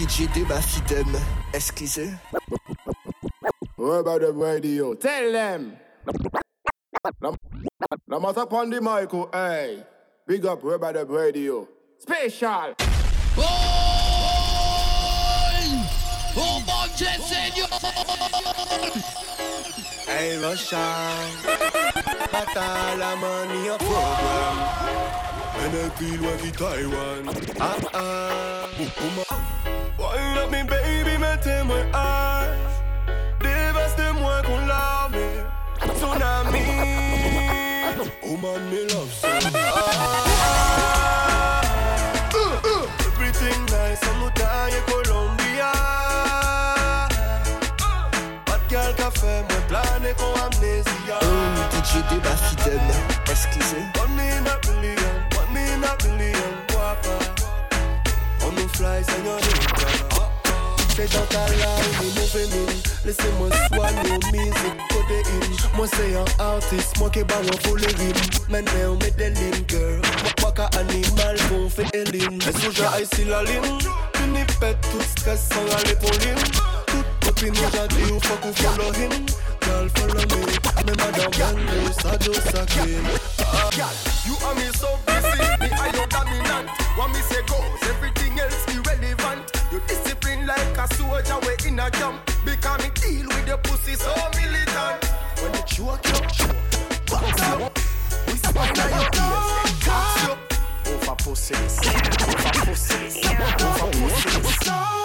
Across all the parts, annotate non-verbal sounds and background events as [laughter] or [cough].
DJ débat fidem. Excusez. What about the radio? Tell them. Now, matter upon the mic, oh, hey. Big up, Web the radio. Special. Boy! Oh, Dieu, Seigneur! Hey. Bata la money a problem. And I feel like Taiwan. Ah, ah. Wind up me baby, mettez moi âge. Dévaste-moi qu'on. Tsunami. Oh man, me love so. Ah. Everything nice, dying Colombia. Bad girl café, moi plané con amnesia. Oh, DJ. Excusez. One in a billion, one in a billion, guapa. On nous fly, señorita. Ta life, nous moving in. Laissez-moi soigner music, codéine. Moi c'est un artiste, moi qui bat pour les rimes. Maintenant met des lignes, girl. Moi pas qu'un animal, qu'on fait lignes. Mais sous j'ai ici la ligne. Une pète tout stress sans aller pour ligne. Toute copine j'ai dit, ou faut qu'on follow him. Girl, follow me. Me madame bang, ça just a kill. Girl, ah, you and me so busy, me are your dominant. What me say goes, everything else like a soldier, we in a jump. Because me deal with the pussy so militant. When you choke you, box you. We spine on your ears, box. Over pussies, over pussies, over pussies.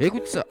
애국사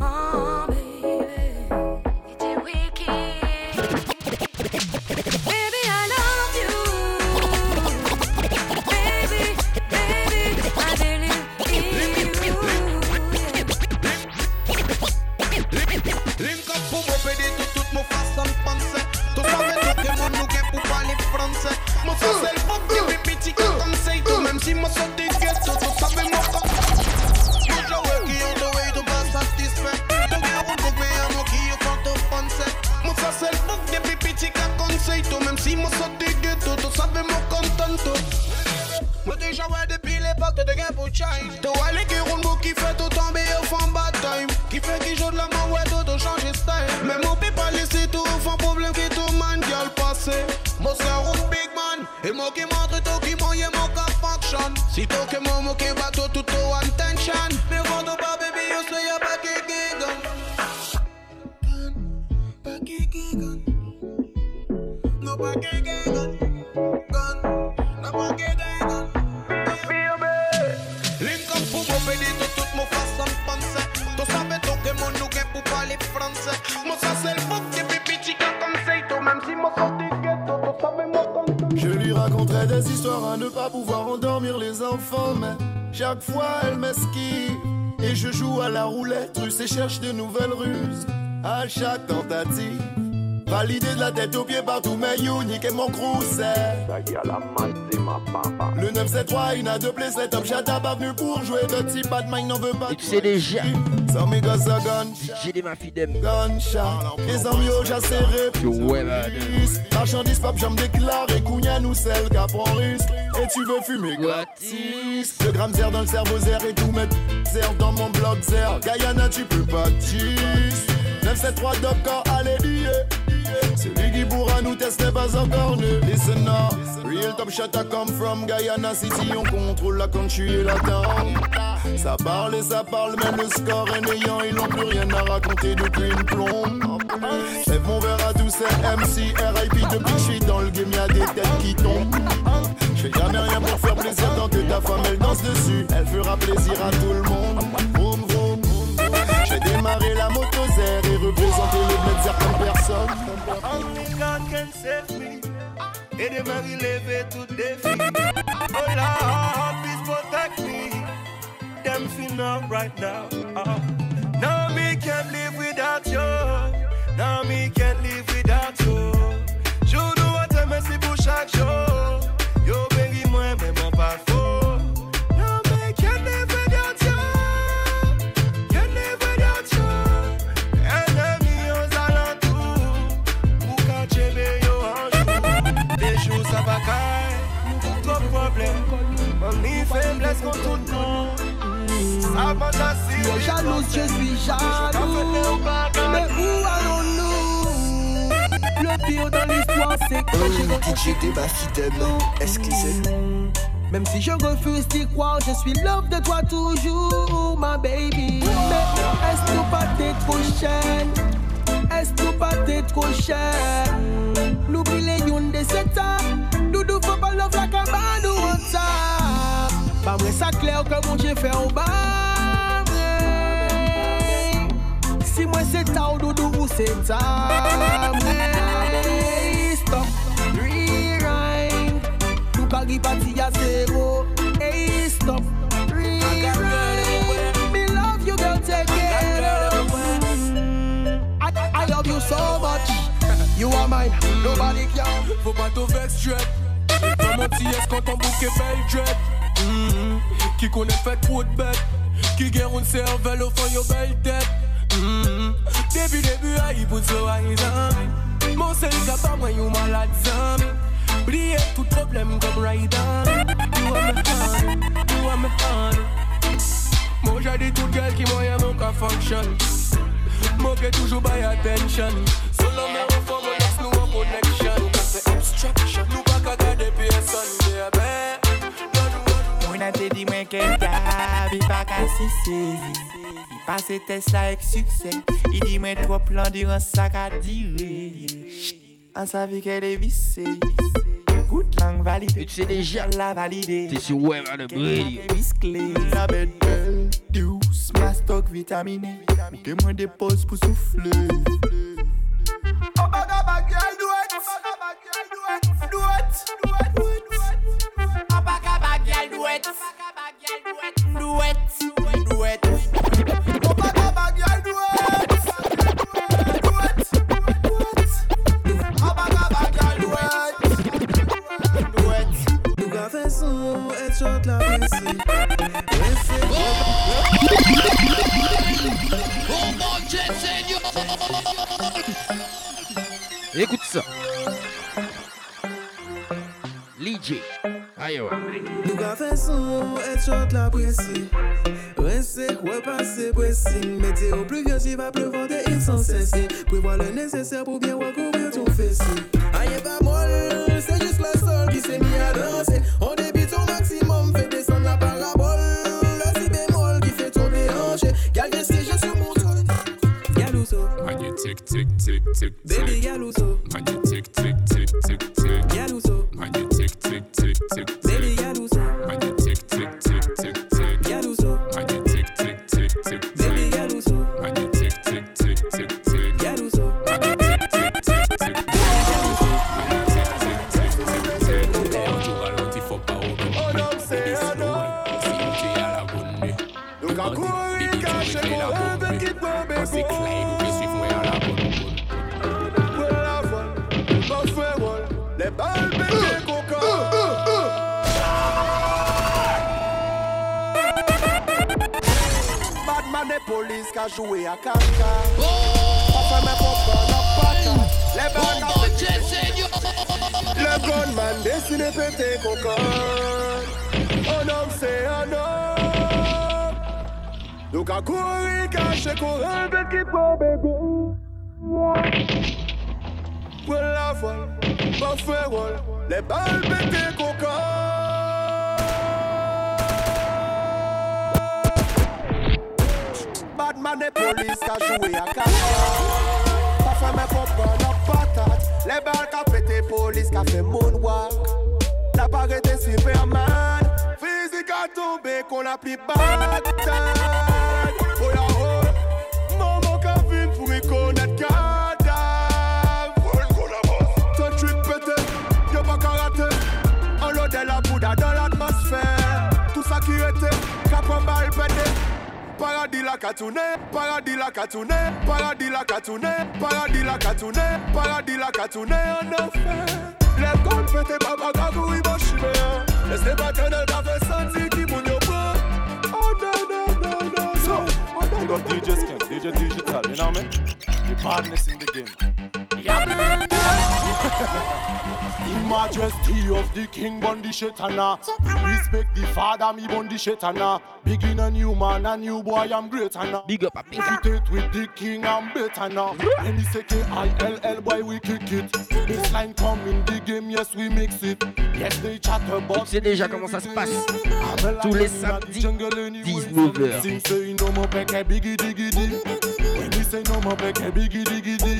tête aux pieds partout, mais unique et mon crew c'est. Le 973, il n'a deux play, cet homme chata pas venu pour jouer de type Batman n'en veut pas. Et tu sais déjà, Sans mes gosses à gun, j'ai des mafidem. gunshot. Les amis au serré. Yo, ouais, bah, Marchandise, pop, j'aime déclaré, Kounia nous celle prend risque. Et tu veux fumer gratis? Le gramme zère dans le cerveau zère et tout mettre zère dans mon blog zère. Guyana, tu peux pas cheese. 973 Doctor, allez, billet. Celui qui pourra nous tester pas encore ne Listen now, real top shot I come from Guyana City On contrôle la country et la town Ça parle et ça parle, mais le score est néant Ils n'ont plus rien à raconter depuis une plombe. Lève mon verre à tous ces MC RIP Depuis que je suis dans le game y'a des têtes qui tombent. Je fais jamais rien pour faire plaisir Tant que ta femme elle danse dessus. Elle fera plaisir à tout le monde Démarré la moto zère Et représenté le bled comme personne Only God can save me. Et de me relever tout défi. Oh Lord, please protect me. Them feel up right now. Uh. Now me can't live without you. Now me can't live without you. Je dois te merci pour chaque jour. Faiblesse contre tout le monde. Ça va Tu es jalouse, je suis jaloux. Mais où allons-nous? Le pire dans l'histoire, c'est que Oh, j'ai DJ Débat Fidem, excusez. Même si je refuse d'y croire, je suis love de toi toujours, ma baby. Mais est-ce que pas t'es trop chaîne? Est-ce que pas t'es trop cher? N'oublie les youn de cet Doudou Ça clair que mon Dieu fait au bas. Si moi c'est ta ou doudou ou ta. Stop, rewind. A zero Hey, stop Rewind Me love you, girl, take it I, I love you so much You are mine, nobody can Faut pas dread Dans mon petit S quand ton bouquet belle dread Mm-hmm. Au fond yo zami. Oubliez tout You are me honey, you are me Moi j'ai dit tout girl qui moyen mon cas function Moi qui toujours by attention. Solo me au fond mon ex nous en connection. Nous ka Mwen te di mwen ken kab, pa ka si I pase tes la ek sukse, i di mwen tro plan diran sa ka dire. An ke de vise, gout lang valide. Tu se deja la valide, te si wè va de la bel bel, ma stok vitamine Ke mwen depose pou souffle. O Écoute ça. Ouais. Nou ka fè son, et chante la presse Resse, repasse, pressing. Météo pluvieuse, il va pleuvoir des îles sans cesser Prévois le nécessaire pour bien recouvrir ton fessier. Aïe pas molle, c'est juste la seule qui s'est mis à danser. On débite au maximum, fait descendre la parabole. Le si bémol qui fait tomber hanché Gal viens siéger sur mon trône. Galouso, Magnetic tick tick tick baby tick. Galouso, ka kouri kache koran Pet ki pou bebe la fol, pa fè rol Le bal pete kokan Badman e polis ka jwè a kache Pa fè mè kompran patat Le bal ka pete polis ka fè moun wak La pare te superman. Fizik a tombe kon ap li batat l'odeur la poudre dans l'atmosphère. Tout ça qui était, cap en balle pété. Paradis la katoune, paradis la katoune, paradis la katoune, paradis la katoune, paradis la katoune en enfer. Les gants pétés, papa gagou, il va chimer. Laissez pas tenir la fait sentir qui moun yo prend. Oh non, non, non, non, non. Oh non, non, DJ Skin, DJ Digital, you know what I mean? The badness in the game. [laughs] Majesty of the king bun the shetana. Respect the father, me bun the shetana. Begin a new man, a new boy, I'm greater now. Big up, big up. Reputate with the king, I'm better now. Any say K-I-L-L, boy, we kick it. Baseline come in the game, yes, we mix it. Yes, they chat about Tu sais déjà comment ça se passe. Tous les samedis, 19h. Sing say no more back a biggie diggy dig. When he say no more back a biggie diggy dig.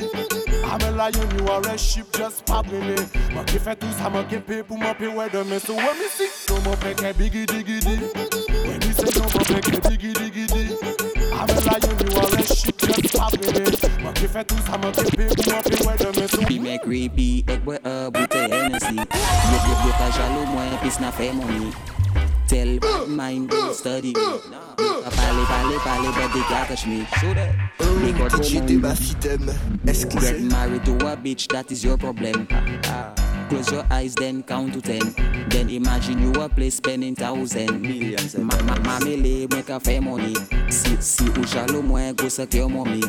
A lion, you are a sheep just popping it. Moi qui fais tout ça, moi qui paye pour moi payer ouais demain. So when me see no more back a biggie diggy dig. When he say no more back a biggie diggy dig. I'm a lion, you are a sheep just popping it. Moi qui fais tout ça, moi qui paye pour moi payer ouais demain. So Pi mè creepy, ek bwe a boute Hennessy Yo yo yo ka jalo mwen, pis na fe Tell mind, study A pale, pale, pale, but they can't me. Show that Me got DJ de ma fidem, est-ce que Get married to a bitch, that is your problem. Close your eyes, then count to ten. Then imagine you a place spending thousand. Millions. Ma ma mamele mwen ka fe money. Si si ou jalo mwen go secure mommy.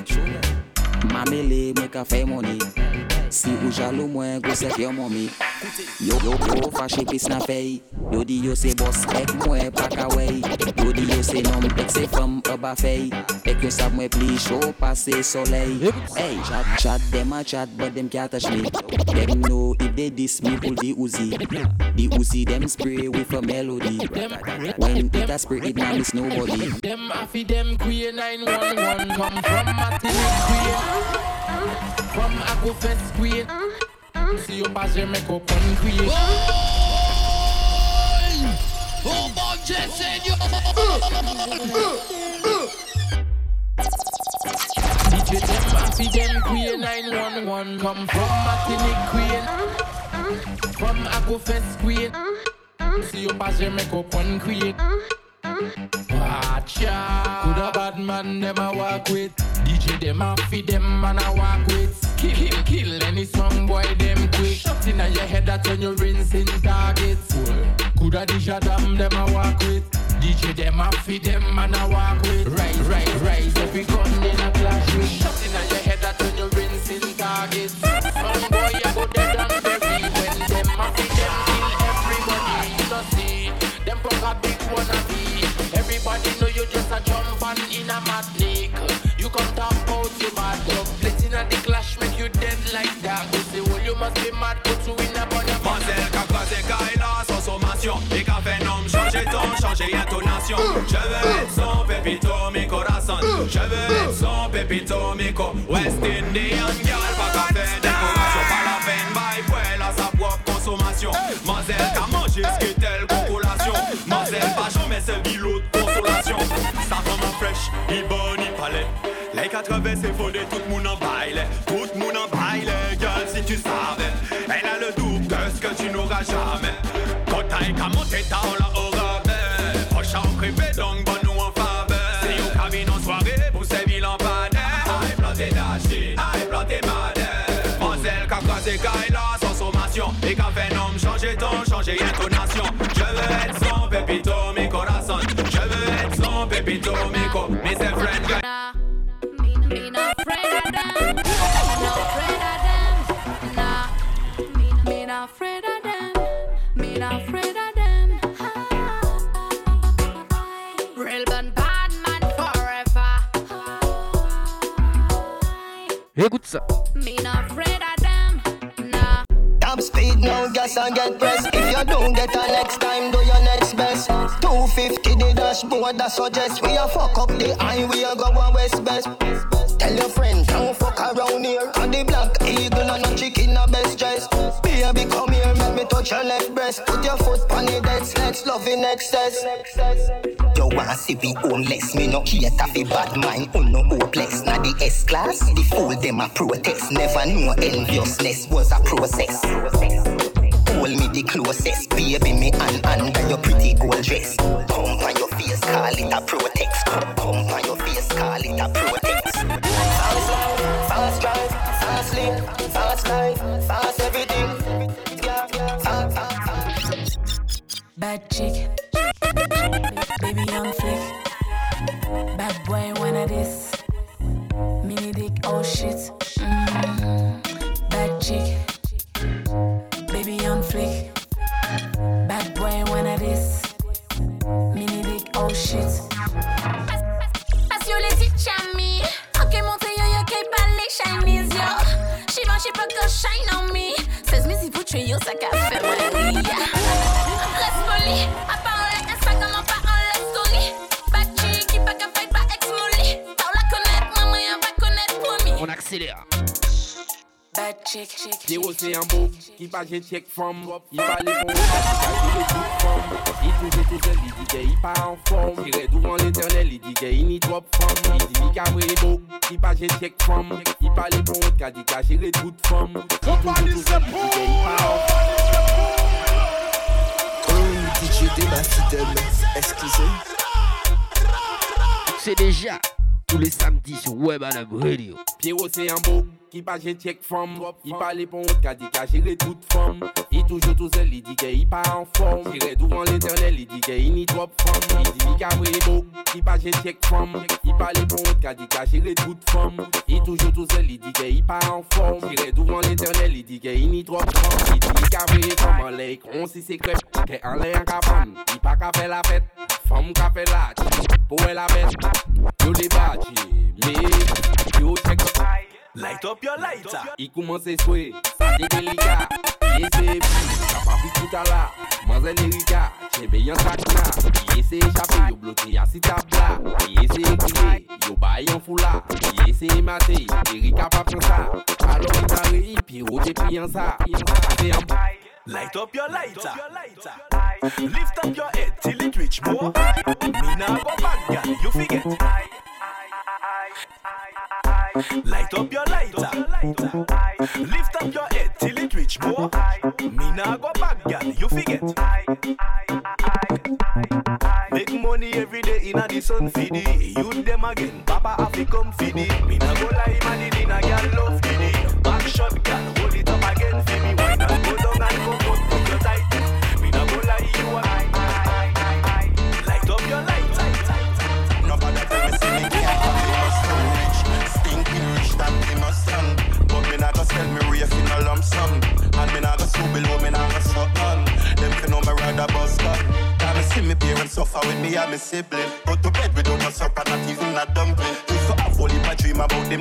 Mamele mwen ka fe money. Si ou jalo mwen go secure mommy. Yo yo yo fache pis na fey. Yo di yo se boss ek mwen pa ka wey. Yo di yo se nom ek se fam e ba fey. Ek yo sab mwen pli show pase soleil. Hey, chat chat them a chat but them can't touch me. Them know if they diss me pull the Uzi. The Uzi dem spray with a melody. When it a spray it now miss nobody. Them affy dem queen 911 come from Martinique From Aquafest queen. Si yo pas jamais comprendre queen. Oh mon Dieu Seigneur DJ them affy them queen 911 come from Martinique queen. From Aquafest queen. Si yo pas jamais comprendre queen. Watch out. Coulda bad man them a walk with. DJ them a feed them man a walk with. Kill, kill, kill any strong boy them quick. Shot inna your head that when you rinsing targets. Coulda DJ them them a walk with. DJ them a feed them man a walk with. Rise, rise, rise. Every gun in a clash with. You just a jump and in a mad league. You come luck. Blessing at the clash make you dead like that. You say, well, you must be mad, put you in a bunny. Mademoiselle qu'a croisé Kayla sans sommation Et qu'a fait nom changer ton, changer intonation Je veux être son pépito, mi corazon Je veux être son pépito, mi co West Indian girl, pas qu'à faire décoration Pas la peine, bye, well, à sa propre consommation Mademoiselle qu'a mangé ce qui i boni pale Lei 80 c'est faux de tout moun en baile. Tout moun en baile, gueule si tu savais. Elle a le double de ce que tu n'auras jamais. Quand t'as qu'à monter ta on la aura Proche en privé donc bon nous en faveur. Si au cabine en soirée pour ces villes en panne Aïe planté d'acheter, aïe planté madère Mansel qu'a croisé Kaila sans sommation. Et qu'a fait un homme changer ton, changer intonation son pépito, mi co. Me say friend, girl. Me not afraid of them. Me not afraid of them. Nah. Me not afraid of them. Me not afraid of them. Real bad bad man forever. Écoute ça. Me not afraid of them. Nah. Top speed, no gas and get pressed. If you don't get a next time, do your next best. 250 the dashboard that suggest we a fuck up the highway, go a west best. Tell your friend, don't fuck around here. On the black eagle and a chicken a best dress. Baby, come here, make me touch your left breast. Put your foot on the dead let's love in excess. You want see we homeless, me no cater fi bad mind, un no hopeless. Na the S class, the fool them a protest. Never know enviousness was a process. Hold me the closest, baby me and under your pretty gold dress. Come on your face, call it a protex. Come on your face, call it a protex. Fast life, fast drive, fast link, fast life, fast everything. Bad chick, baby young flick. Bad boy, one of this. Mini dick, oh shit. Mm. Bad chick, shit. Monte yo Chinese yo. She she shine on me. Says me si putre yo ça à parler Instagram en pas en la pas pas ex la connaître, maman pas connaître. On accélère. Bad chick, chick. Pierrot c'est un beau qui pas j'ai check from Il parle pour il est tout from Il touche tout seul, il dit qu'il pas en forme J'irai devant l'éternel, il dit qu'il n'y drop from Il dit qu'il a vrai beau qui j'ai check from Il parle il dit qu'il tout from Il touche tout seul, il dit qu'il pas en Oh, DJ Dema Fidem, excusez. C'est déjà tous les samedis sur Web à la Radio. Pierrot c'est un beau ki pa jen tchek fom I pale pon wot ka di ka jire tout fom. I toujou tou zel, li di ke i pa an fom. Jire douvan l'internel, li di ke i ni drop fom. Li di li ka vre bok, ki pa jen tchek fom. I pale pon wot ka di ka jire tout fom. I toujou tou zel, li di ke i pa an fom. Jire douvan l'internel, li di ke i ni drop fom. Li di li ka vre fom, an le ikon si se krep Ke an le an ka pan, i pa ka fe la fet Fom ka fe la, chi, pou e la bet Yo le bache, me, yo tchek fom Light up your lighter. I koumanse swe, sa de delika. Yese epi, kapapi koutala Manze lirika, chebe yon sakna Yese echape, yo blote yasi tabla. Yese ekile, yo baye yon fula. Yese emate, lirika pa prensa Alo itare, ipi rote pi yansa Pase yon bay Light up your lighter. Lift up your head till it reach more. Mina bo bagga, you forget. Light up your lighter. Lift up your head till it reach more. Me nah go back, girl, you forget. Make money every day in a the sun feed it. Youth them again, Papa have to come feed it. Me nah go lie, man, it in a girl love feed. Back shot,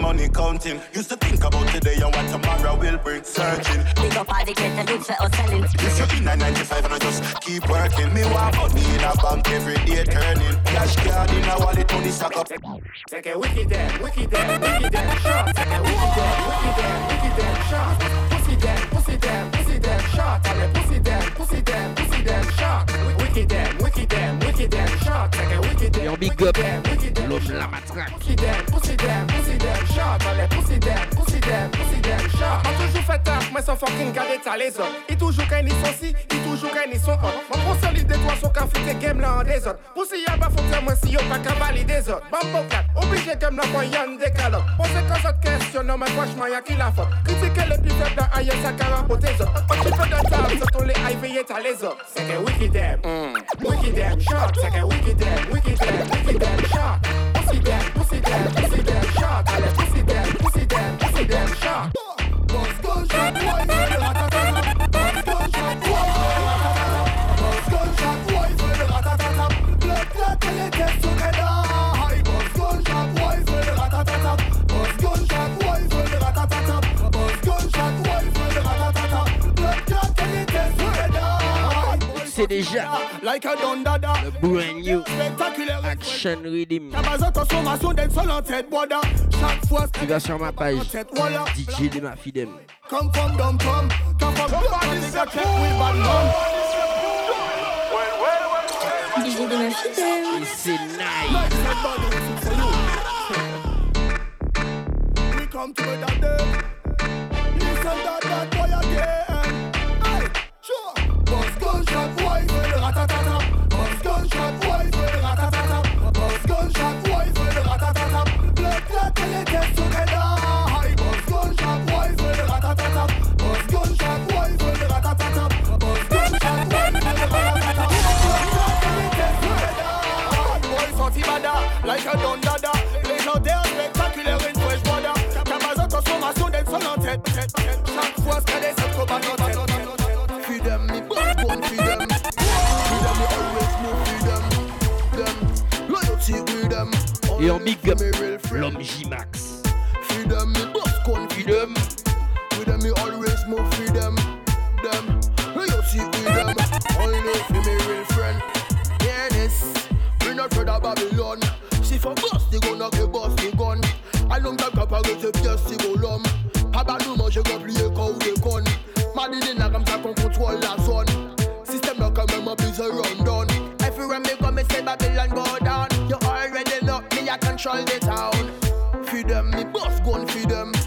money counting Used to think about today and what tomorrow will bring Searching Big up all the ghetto youths for us selling. Used to be 995 and I just keep working Me want money in a bank every day turning Cash card in a wallet, money stack up Take a wicked damn, wicked damn, wicked damn shot. Take a wicked damn, wicked damn, wicked damn shot. Pussy damn, pussy damn, pussy damn shot. Take a pussy damn, pussy damn, pussy damn shot. Wicked damn, wicked damn, wicked damn shot. Take a wicked Et damn, on big wicked up damn, wicked damn shot. la matraque. Damn shot. Allez, pussy damn, pussy them, pussy them, shot. M'a toujours fait taf, mais sans fucking garder ta les autres. Il toujours sont si, il toujours sont hot. Mon consolide toi son café game là en des autres. Pussy y'a pas faut que moi si yo pas qu'à valider autres. Bambo 4, obligé là pour quand questions, non mais franchement y'a qui la faute. Critiquer les dans ça carambote des autres. On tu fais de les les. C'est que wicked them, wicked shot. C'est que wicked them, wicked wicked. Pussy them, pussy them, pussy them. Allez, pussy them, pussy them, pussy them, shot. Boss gunshot, boy, for the c'est déjà like a dundada. le brand new action. Tu vas sur ma page DJ de ma fidem. Come from dumb come, come from DJ de ma fidem. Don dada. Légendaire, spectaculaire, une consommation d'être seul en tête. Chaque fois, ce qu'elle est, c'est trop bas en tête. Feed them, me boss gun feed them. Feed them, me always move feed them. Them loyalty with them. Et en big up, l'homme J-Max. Capacity pièce si golom. Papa nous mange plié quand ou des connes. Madine n'a comme ça qu'on contrôle la zone. Système là quand même a besoin run down. Everywhere me go, me say Babylon go down. You already know me, I control the town. Feed them, me boss gun feed them.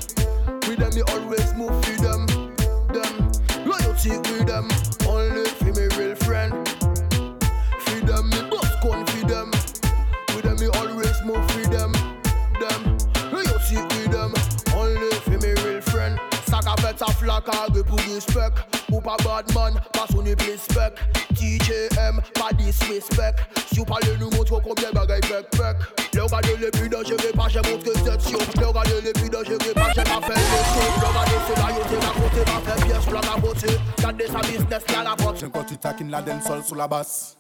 kote Yon gade se la yote la kote La fe pyej plan la bote Gade sa bisnes la la bote Jen koti takin la den sol sou la bas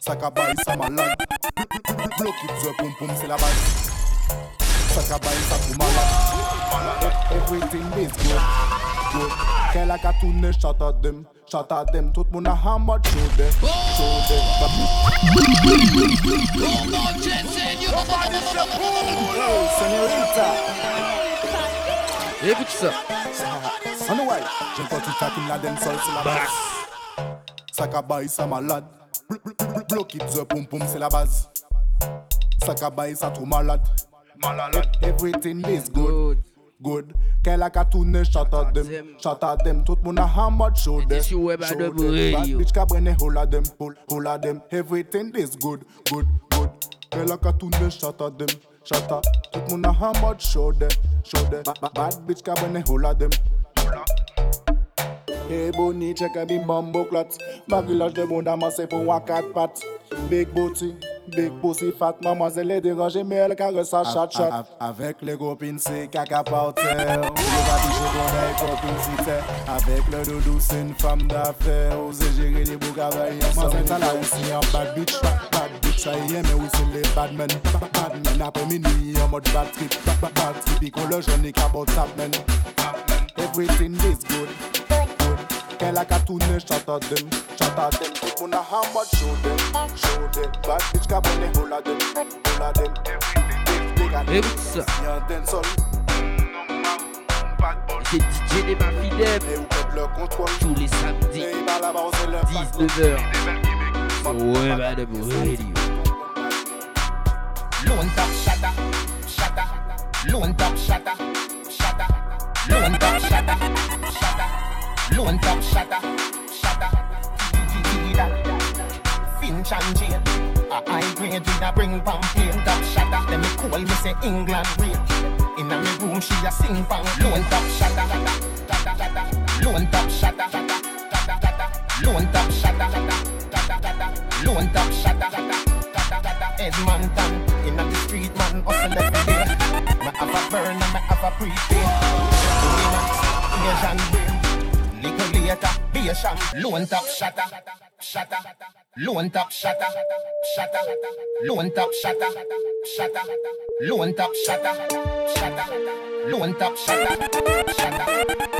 Sakabay sa malan Blokit zwe poum poum se la bas Sakabay sa pou malan Everything is good Good Kè la katoune chata dem Chata dem tout moun a hamad Show dem Show dem Senorita Senorita Écoute ça. Ah, on the way. J'aime quand tu taquines la dancehall sur la basse. Sakabaï, ça malade. Block it, the pom pom, c'est la base. Sakabaï, ça trop malade. Malade. Everything is good. Good. Kè la ka toune, shout out dem Shout out dem, tout moun a hamad show dem Show dem, bad bitch ka brene Hola dem, hola dem Everything is good, good, good Kè la ka toune, shout out dem shatter. Tout moun a hamad shode, shode. Bad bitch ka bene hula dem. Hey boni cheke mi mambo klats. Bagilaj de bon damase pou wakat pat. Big booty. Big pussy fat, mademoiselle est dérangée, mais elle caresse sa chat chat. Avec les copines, c'est caca par terre. Avec le doudou, c'est une femme d'affaires. Osez gérer les bougavelles. Moi, c'est ça là aussi, un bad bitch, bad bitch. Ça y est, mais oui, c'est les badmen. Badmen, après minuit, en mode bad trip. On est. Everything is good. Bad bitch ka hola Everything big C'est DJ des Tous Lone top shatter, shatter. Lone top shatter, shatter. Lone top shatter, shatter. Lone top shatter, shatter. Finch and Jane. A high grade with a bring pam plane top shatter. Them me call me say England raid. In a me room she a sing pam lone top shatter, lone top shatter, lone top shatter, lone top shatter. Edmonton, in the street man hustle every day. Me have a burn and me have a prepay. Asian brain, little later, be a sham, lone top shatter, shatter, lone top shatter, shatter, lone top shatter, shatter, lone top shatter, shatter, lone top shatter, shatter,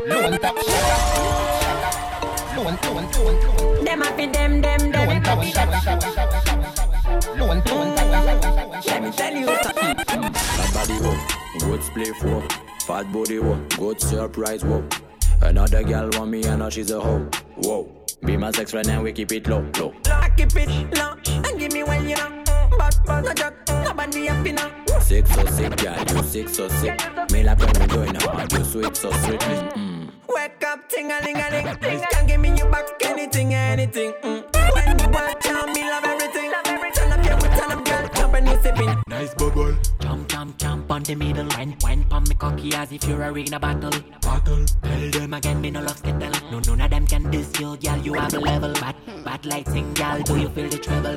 lone top shatter, shatter, lone, lone, lone, lone. Them happy, them, them, them. Lone top shatter, Let me tell you something. Body wo, good play for. Fat body wo, good surprise wo. Another girl want me and now she's a hoe. Whoa, be my sex friend and we keep it low, low. Lock keep it low and give me when you know. But but a joke, nobody happy now. Sick so sick, girl, you sick so sick. Me like when we going out, you sweet so sweet. Mm. Wake up, ting a ling a ling. Can give me you back anything, anything. Mm. When you want to, me love everything. Nice bubble. Jump, jump, jump on the middle. Wine, wine pon me cocky as if you're a ring in a battle. Battle. Tell them again, me no love skittle. No, none of them can diss you, girl. You have a level. Bad, bad lighting, girl. Do you feel the treble?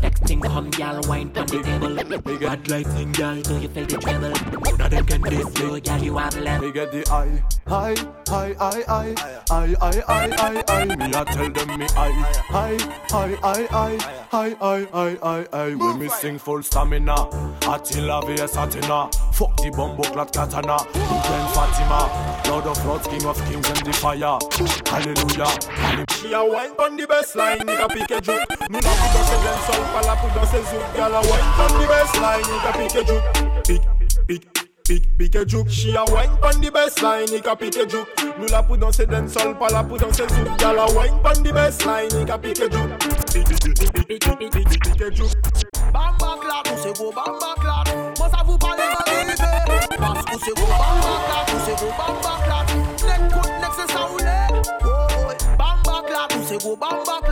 Next thing come, girl. Wine pon the table. Bad lighting, girl. Do you feel the treble? None of them can diss you, girl. You have a level. Me get the eye, high, high, high, high, high, high, high, high, high. Me a tell them me eye, high, high, high, high, high, high, high, high, high. When me sing full stamina, Attila via Satina. Fuck the bumbo clat katana. Then Fatima, Lord of Lords, King of Kings and the fire. Hallelujah. She a wine pon the best line, nigga pick a juke. Me not put us against sol, pala put us a zouk. A wine pon the best line, nigga pick a juke. Pick, pick, Pick, pick a juke, she a wine pon the line, he ka pick a juke. Nou la pou danse den sol, pa la pou danse zouk. Yal a wine pon the line, he ka pick a juke. Pick, pick, pick, pick, pick, pick, pick, pick a juke. Bam bam clap, ou se go bam bam clap. Moi ça vous parle de vérité. Parce que go bam bam clap, ou se go bam bam clap. Nek kout, nek se sa ou nek. Bam bam clap, ou se go bam bam.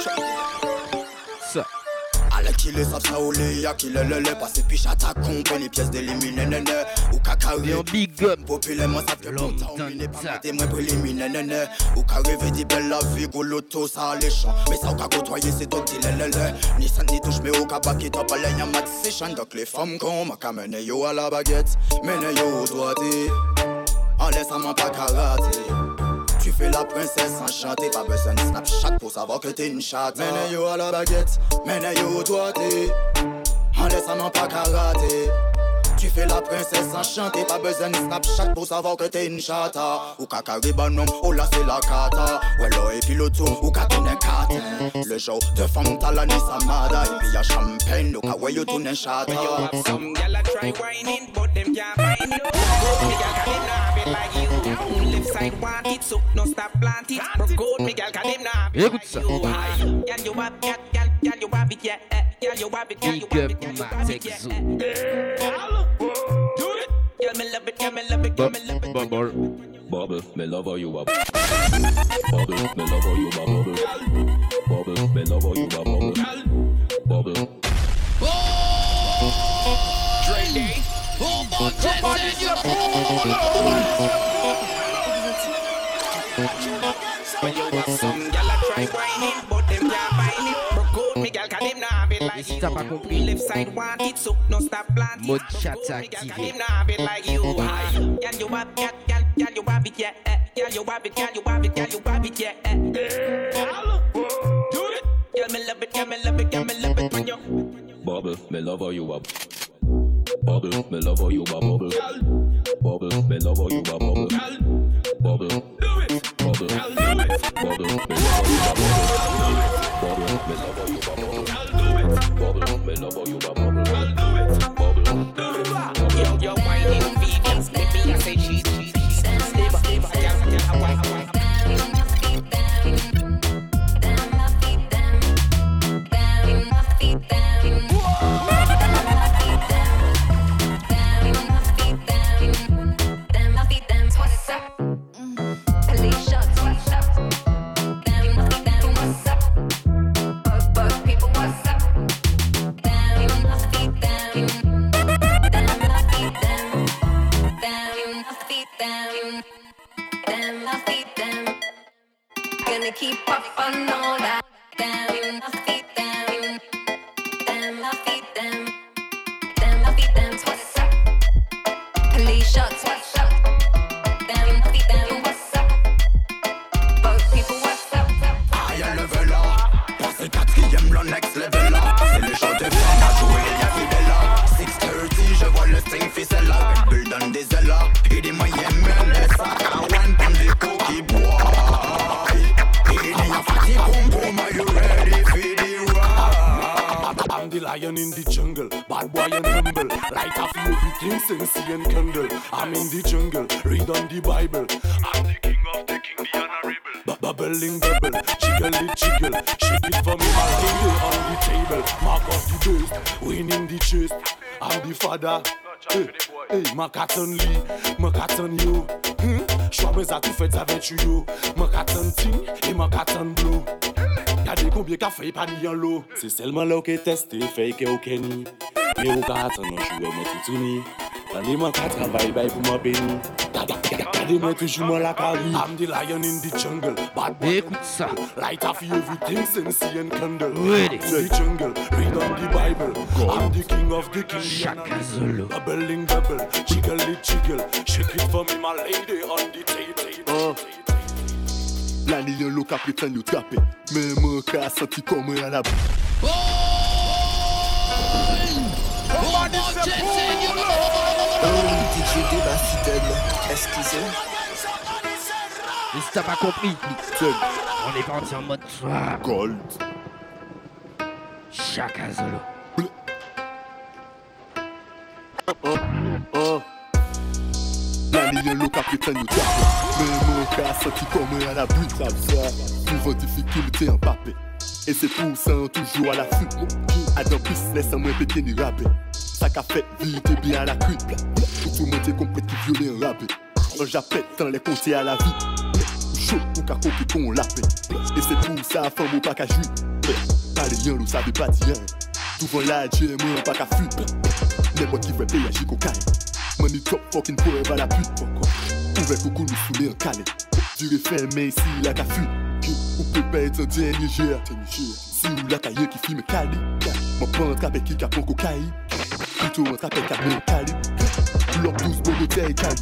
Savent ça ou les y'a killer le le Passer puis j'attaque compte les pièces d'éliminer nene Ou cacahué big up. Populairement ça fait longtemps On n'est pas maté moins préliminaire nene Ou rêvé dit belle la vie Go l'auto ça alléchant Mais ça ou qu'a côtoyer c'est tout dit le le le Ni ça ni touche mais qu'a back it up Allez y'a mat session Donc les femmes qu'on m'a qu'à mener yo à la baguette. Mener yo au doigté En laissant pas karaté tu fais la princesse enchantée, pas besoin de Snapchat pour savoir que t'es une chatte. Mène yo à la baguette, mène yo au doigté, en laissant mon pas karaté. Tu fais la princesse enchantée, pas besoin de Snapchat pour savoir que t'es une chata. Ou kakari bonhomme, oh là c'est la cata. Ouais là et puis le tour, ou kakine catin. Le jour de femme t'as la samada. Et puis y'a champagne, ou kawaii yo tourne chata. Some gyal a try whining, but them can't find you. Écoute ça. Big up Max Exo. Bubble, bubble, me love how you are. Bubble, me love how you are. Bubble, bubble, me love how you are. Bubble, bubble. Oh! Oh, you you it you it Yeah Girl love it Girl it Girl it you Bubble Me love how you up Bubble, me love how you bubble. Bubble, me love how you a bubble. Bubble, do it. Bubble. Bubble, me love how you a bubble. Bubble, me love how you a bubble. Bubble, me love how you a bubble. Keep up on brada hey, eh, hey, Man katan li, man katan yo. Hmm? Chwa mwen za tou fet zaventu yo Man katan ting, e man katan blo Gade konbyen ka fey pa ni yon lo Se selman lè ou ke testè, fey ke ou ke ni Mè ou ka atan nan chou yo mè toutouni Nan e man ka travay bay pou man beni la. I'm the lion in the jungle. Bad boy. Écoute ça. Light of everything, Sensi and candle. Ready. I'm the jungle. Read on the Bible. Go. I'm the king of the king. Chacun solo. Doubling double. Jiggle it jiggle. Shake it for me, my lady on the table. Oh. Uh. La ligne loca prétend nous taper. Mais mon cas senti comme à la oh! boue. Oh, DJ de ma fidèle, excusez. Mais si t'as pas compris, on est parti en mode. Gold. Chaka Zolo. Oh, oh. La ligne le capitaine nous tape Mais mon casse qui tombe à la butte travers Pour difficulté en papé Et c'est pour ça toujours à la fuite Adam plus laisse un moins pété ni qu'a fait vite bien à la cuple. Tout le monde est compris qui violait rabais. Quand j'appelle dans les comptes à la vie. Chaud, ou qu'à coquer qu'on l'appelle. Et c'est pour ça, femme ou pas qu'à. Pas les liens, nous savons pas dire. Tout vent là, Dieu, moi, pas qu'à fuite. Les moi qui veulent payer à Chico Money top fucking pour à la pute, pourquoi? Ouvert coucou, nous saouler un calais. Duré fermé, ici, la qu'à fuite. Ou peut pas être un dernier Si ou la cahier qui filme calé. Mon pan, qui capon cocaïne tout impeccable, mais calme. Leur douce bonne bouteille calme.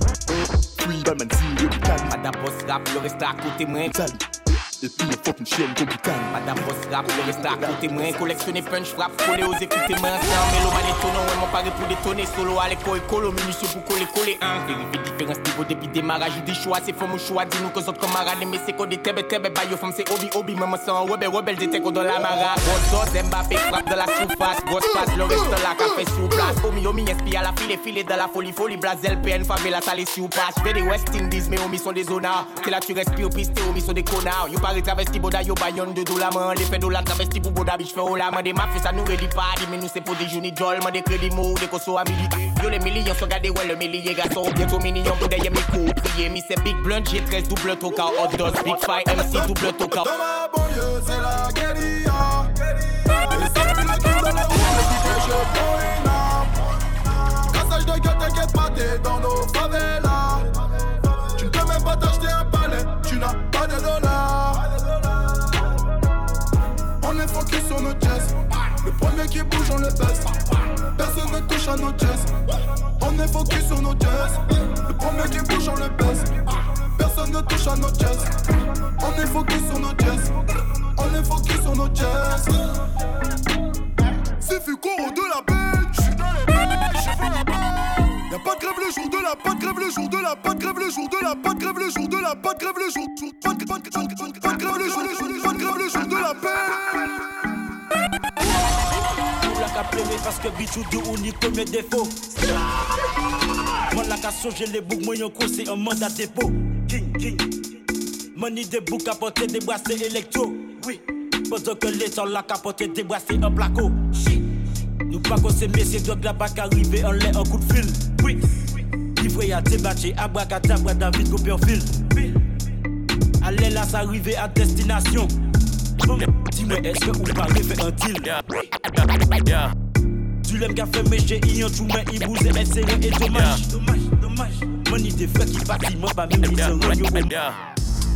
Free Balman, si le calme. Madame Boss Rap, le reste à côté, moi. Salut. Et puis un fucking chienne comme boucan Madame Boss Rap, le reste à côté moi. Collectionner punch, frappe, coller aux écouter moi. C'est un mélomane étonnant, ouais, mon pari pour détonner. Solo à l'école, colo, munitions pour coller, coller. Un, vérifier différence niveau depuis démarrage. Ou des choix, c'est faux, mon choix. Dis-nous que autres camarades, mais c'est quoi des tebe, tebe, bayo, femme, c'est hobby, hobby. Maman, c'est un rebelle, rebelle, détecte dans la mara. Grosse dose, Mbappé, frappe de la surface. Grosse passe, le reste là, café sous place. Omi, omi, esprit à la file, file de la folie, folie, blazel, PN, favela, salé sous passe. Fais des West Indies, mais omis sont des zonards. C'est là tu respires, piste, omis sont des connards pare travesti boda yo bayon de dola man Le fe dola travesti pou boda bich fe ola man De mafye sa nou redi pa di men nou se pou de jouni jol Man de kredi mou de koso a milite Yo le miliyon so gade wè le miliye gaso Bientou miniyon pou deye mi kou priye Mi se big blunt G13 double toka hot dos Big fire MC double toka. Thomas Bonlieu c'est la guérilla. Et c'est plus le cul de la roue Mais qui fait chaud pour une arme Cassage de gueule t'inquiète pas t'es dans nos favelas On est focus sur nos jazz. Le premier qui bouge, on le baisse. Personne ne touche à nos jazz. On est focus sur nos jazz. On est focus sur nos jazz. Pacifico de la bête. J'suis dans les bêtes, j'ai fait la bête. Y'a pas de grève le jour de la, pas de grève le jour de la, pas de grève le jour de la, pas de grève le jour de la, pas de grève le jour, pas de pas de pas de pas de grève le jour, pas de grève le jour de la paix. Parce que bichou de ou ni premier défaut. Moi la ka songer les boucs moi yon conseil un mandat dépôt. King, king. Money des boucs à porter des bracelets électro. Oui. Pendant que les gens la capote des bracelets en placo. Nous pas qu'on s'est messieurs de la bac arrivé en lait en coup de fil. Oui. Livré à débatcher, abracadabra David Copperfield. Allez là, ça à destination. Dis-moi, est-ce que vous parlez fait un deal? Tu l'aimes qu'a fait mes j'ai yon tout mais il vous est serré et dommage. Dommage, dommage. Money des frères qui partent, moi pas même yo.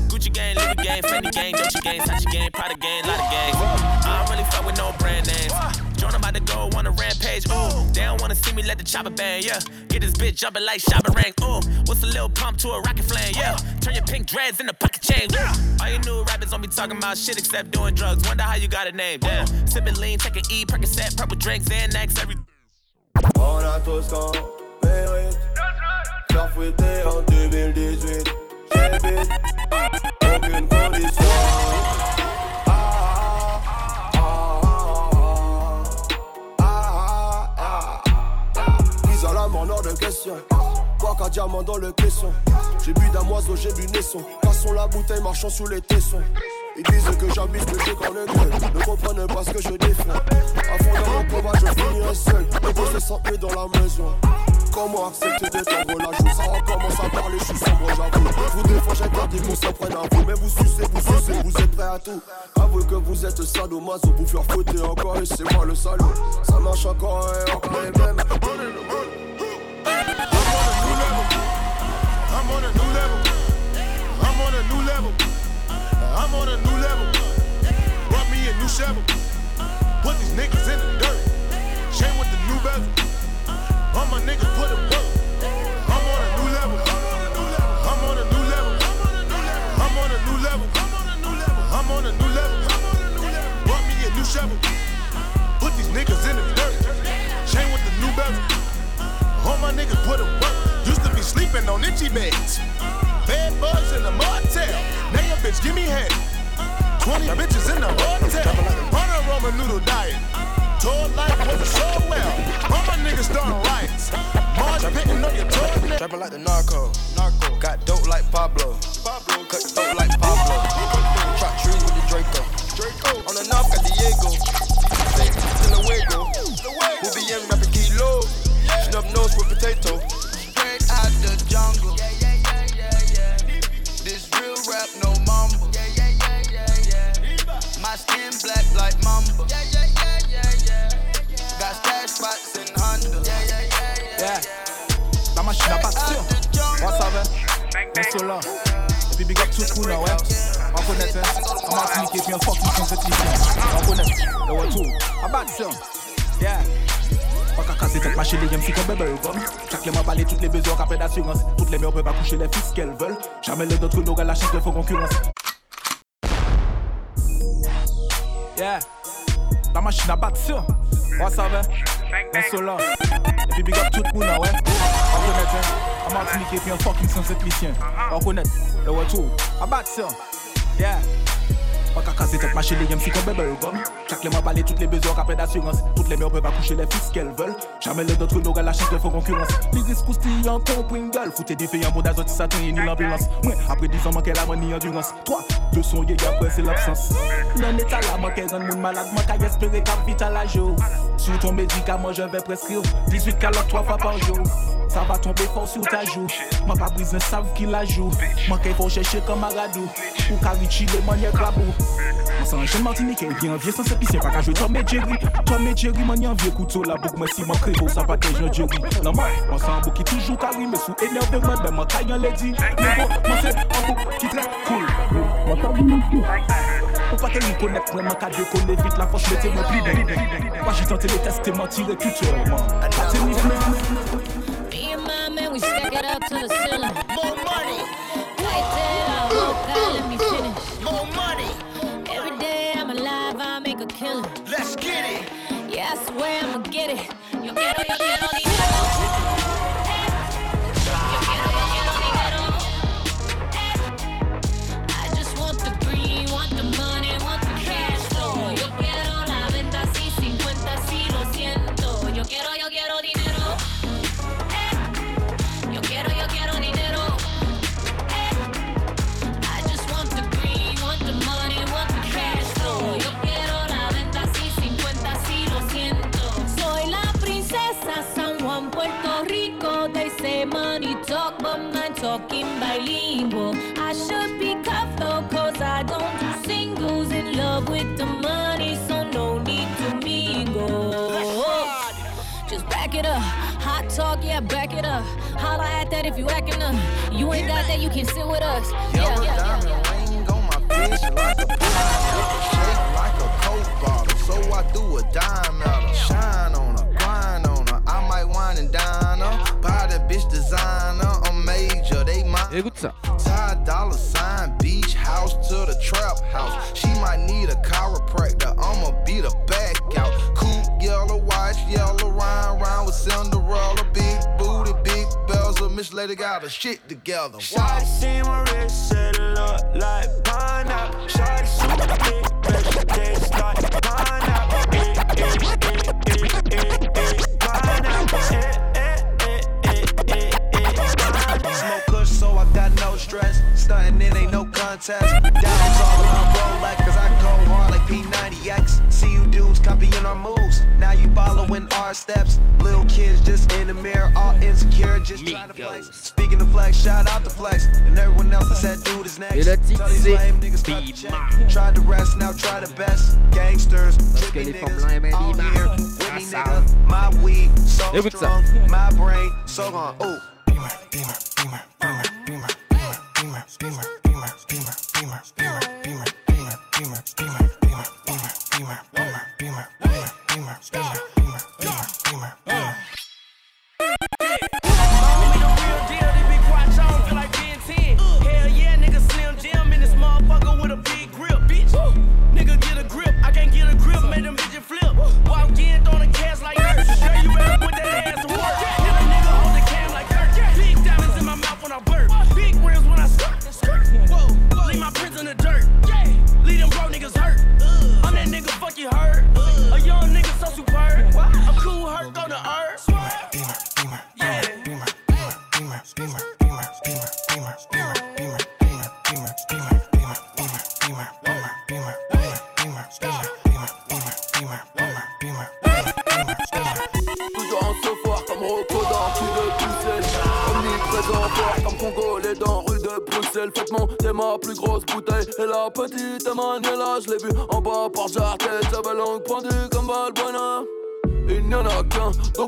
Gucci gang, Louis gang, Fendi gang, Dolce gang, Sachi gang, Prada gang, lot of gangs. I don't really fuck with no brand names. Join about to go on a rampage. Ooh, they don't wanna see me let the chopper bang. Yeah, get this bitch jumping like rank. Ooh, what's a little pump to a rocket flame? Yeah, turn your pink dreads into pocket chain. Yeah. All you new rappers don't be talking about shit except doing drugs. Wonder how you got a name. Damn, sipping lean, take an E, Percocet, purple drinks, Xanax, every. On a tous fouetter en 2018 J'évite Aucune condition question. Quoi qu'un diamant dans le caisson. J'ai bu damoiseau, j'ai bu naisson. Cassons la bouteille, marchons sous les tessons. Ils disent que j'habite le jeu quand le gueule Ne comprennent pas ce que je défends. À fond dans mon combat, je finirai seul. Le beau se sentir dans la maison. Comment accepter d'être en relâche? Ça recommence à parler, je suis sombre, j'avoue. Vous défends, j'interdis qu'on s'en prenne à vous. Mais vous sucez, vous sucez, vous êtes prêts à tout. Avouez que vous êtes sadomaso Vous faire fouetter encore et c'est moi le salaud. Ça marche encore et encore les mêmes on a new level. I'm on a new level. I'm on a new level. Brought me a new shovel. Put these niggas in the dirt. Chain with the new bezel. All my niggas put in work. I'm on a new level. I'm on a new level. I'm on a new level. I'm on a new level. Brought me a new shovel. Put these niggas in the dirt. Chain with the new bezel. All my niggas put in work. Used to be sleeping on itchy beds. Bed bugs in the motel. Now your bitch give me head. 20 bitches in the hotel. On a Roman noodle diet. Told life wasn't so well. All my niggas starting riots. Marge pitting on your toenail. Trapping like the narco. Narco. Got dope like Pablo. Pablo. Cut dope like Pablo. Chop trees with the Draco. Draco. On the knob got Diego. In the wiggle. Who be in rapping kilo. Snub nose with potato. Et puis big up le monde, ouais. On connaît, hein. On Martinique et puis un fucking compétition. On connaît. Le retour. À battre Yeah. Pas casser tête, ma chérie, j'aime si comme bébé gum. Chaque mois, balai toutes les besoins, rappel d'assurance. Toutes les mères peuvent accoucher les fils qu'elles veulent. Jamais les autres n'auront la chance de faire concurrence. Yeah. La machine à battre. On savait. On sont là. Et puis big up tout le monde, ouais. On connaît, hein. En Martinique et puis un fucking sans électricien. On connaît. Le retour. À battre ça. Yeah. Baka kase tet ma chile yem si kon bebel gom. Chak le man pale tout le bezor kapè d'assurance. Tout le mèr pe pa kouche le fils kel vel Jamè le dotre nou gala chik le fò konkurans Liris kousti yon kon pringal Foute di fe yon boda zoti sa tenye ni l'ambulans Mwen apre dizan manke la man ni endurance. 3, 2 son ye yapre se l'absans Nan etal la manke zan moun malade. Manka yespere kap vital a jo Sou ton medikaman je ve preskriv 18 kalot 3 fwa par jo Sa va tombe faw si ou ta jou Man pa brizen sav ki la jou Man kay faw chèche kamaradou Ou kari chile man ye klabou Mwen san jen martinike, gen anvye san sepise Pak a jwe Tom et Jerry. Tom et Jerry man anvye koutou la bouk Mwen si man krevo sa patej nan Jerry Nan man, mwen san bouk ki toujou kari Mwen sou enerve mwen, ben mwen kayan ledi Mwen se an bouk ki tre koul Mwen sa bouk mwen kou Ou pa te li konek mwen, mwen ka dekone vit La fos mwen te mwen pli den Mwen jit an te le teste, mwen tire kuture man Pate mi fmen Be a man, man, we stack it up to the Let's get it. Yeah, swear I'ma get it. Yo quiero, yo quiero dinero. Puerto Rico. They say money talk, but mine talking bilingual. I should be though, cause I don't do singles. In love with the money, so no need to mingle. Just back it up. Hot talk, yeah, back it up. Holla at that if you acting up. You ain't got that, you can sit with us. Yeah, yeah, yeah. ring on my bitch like a [laughs] like a coke bottle. So I do a dime at her, shine designer, a major. They my Écoute ça. Tie dollar sign, beach house to the trap house. She might need a chiropractor, I'ma beat her back out. Coupe, yellow, watch, yellow, rhyme, rhyme with Cinderella. Big booty, big bells, a Miss Lady got her shit together. Shawty see my wrist, set it look like pineapple. Shawty super big, but she taste like stress. Stunting, it ain't no contest. Diamonds all around Rolex, cause I go hard like P90X. See you dudes copying our moves. Now you following our steps. Little kids just in the mirror, all insecure, just trying to flex. Speaking of flex, shout out to flex. And everyone else that said dude is next. Et le titre, Tell these c'est lame niggas cut check. Tried to rest, now try the best. Gangsters, que trippy niggas, all here. With me, nigga. My weed, so strong. My brain, so gone. Ooh. Homie,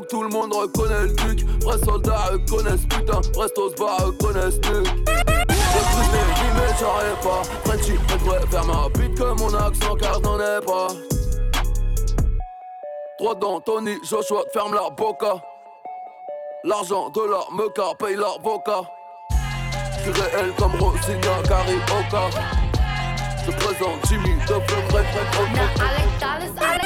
tout le monde reconnaît le duc Vrais soldats reconnaissent putain, restos bas reconnaissent nuque mais j'arrive pas Frenchy, devrait faire ma bite que mon accent car je n'en ai pas Droit dans Tony, Joshua ferme la boca. L'argent de la meca paye l'avocat. Je suis réel comme Rosigna, Carioca. Je présente Jimmy, de vrai, vrai, vrai,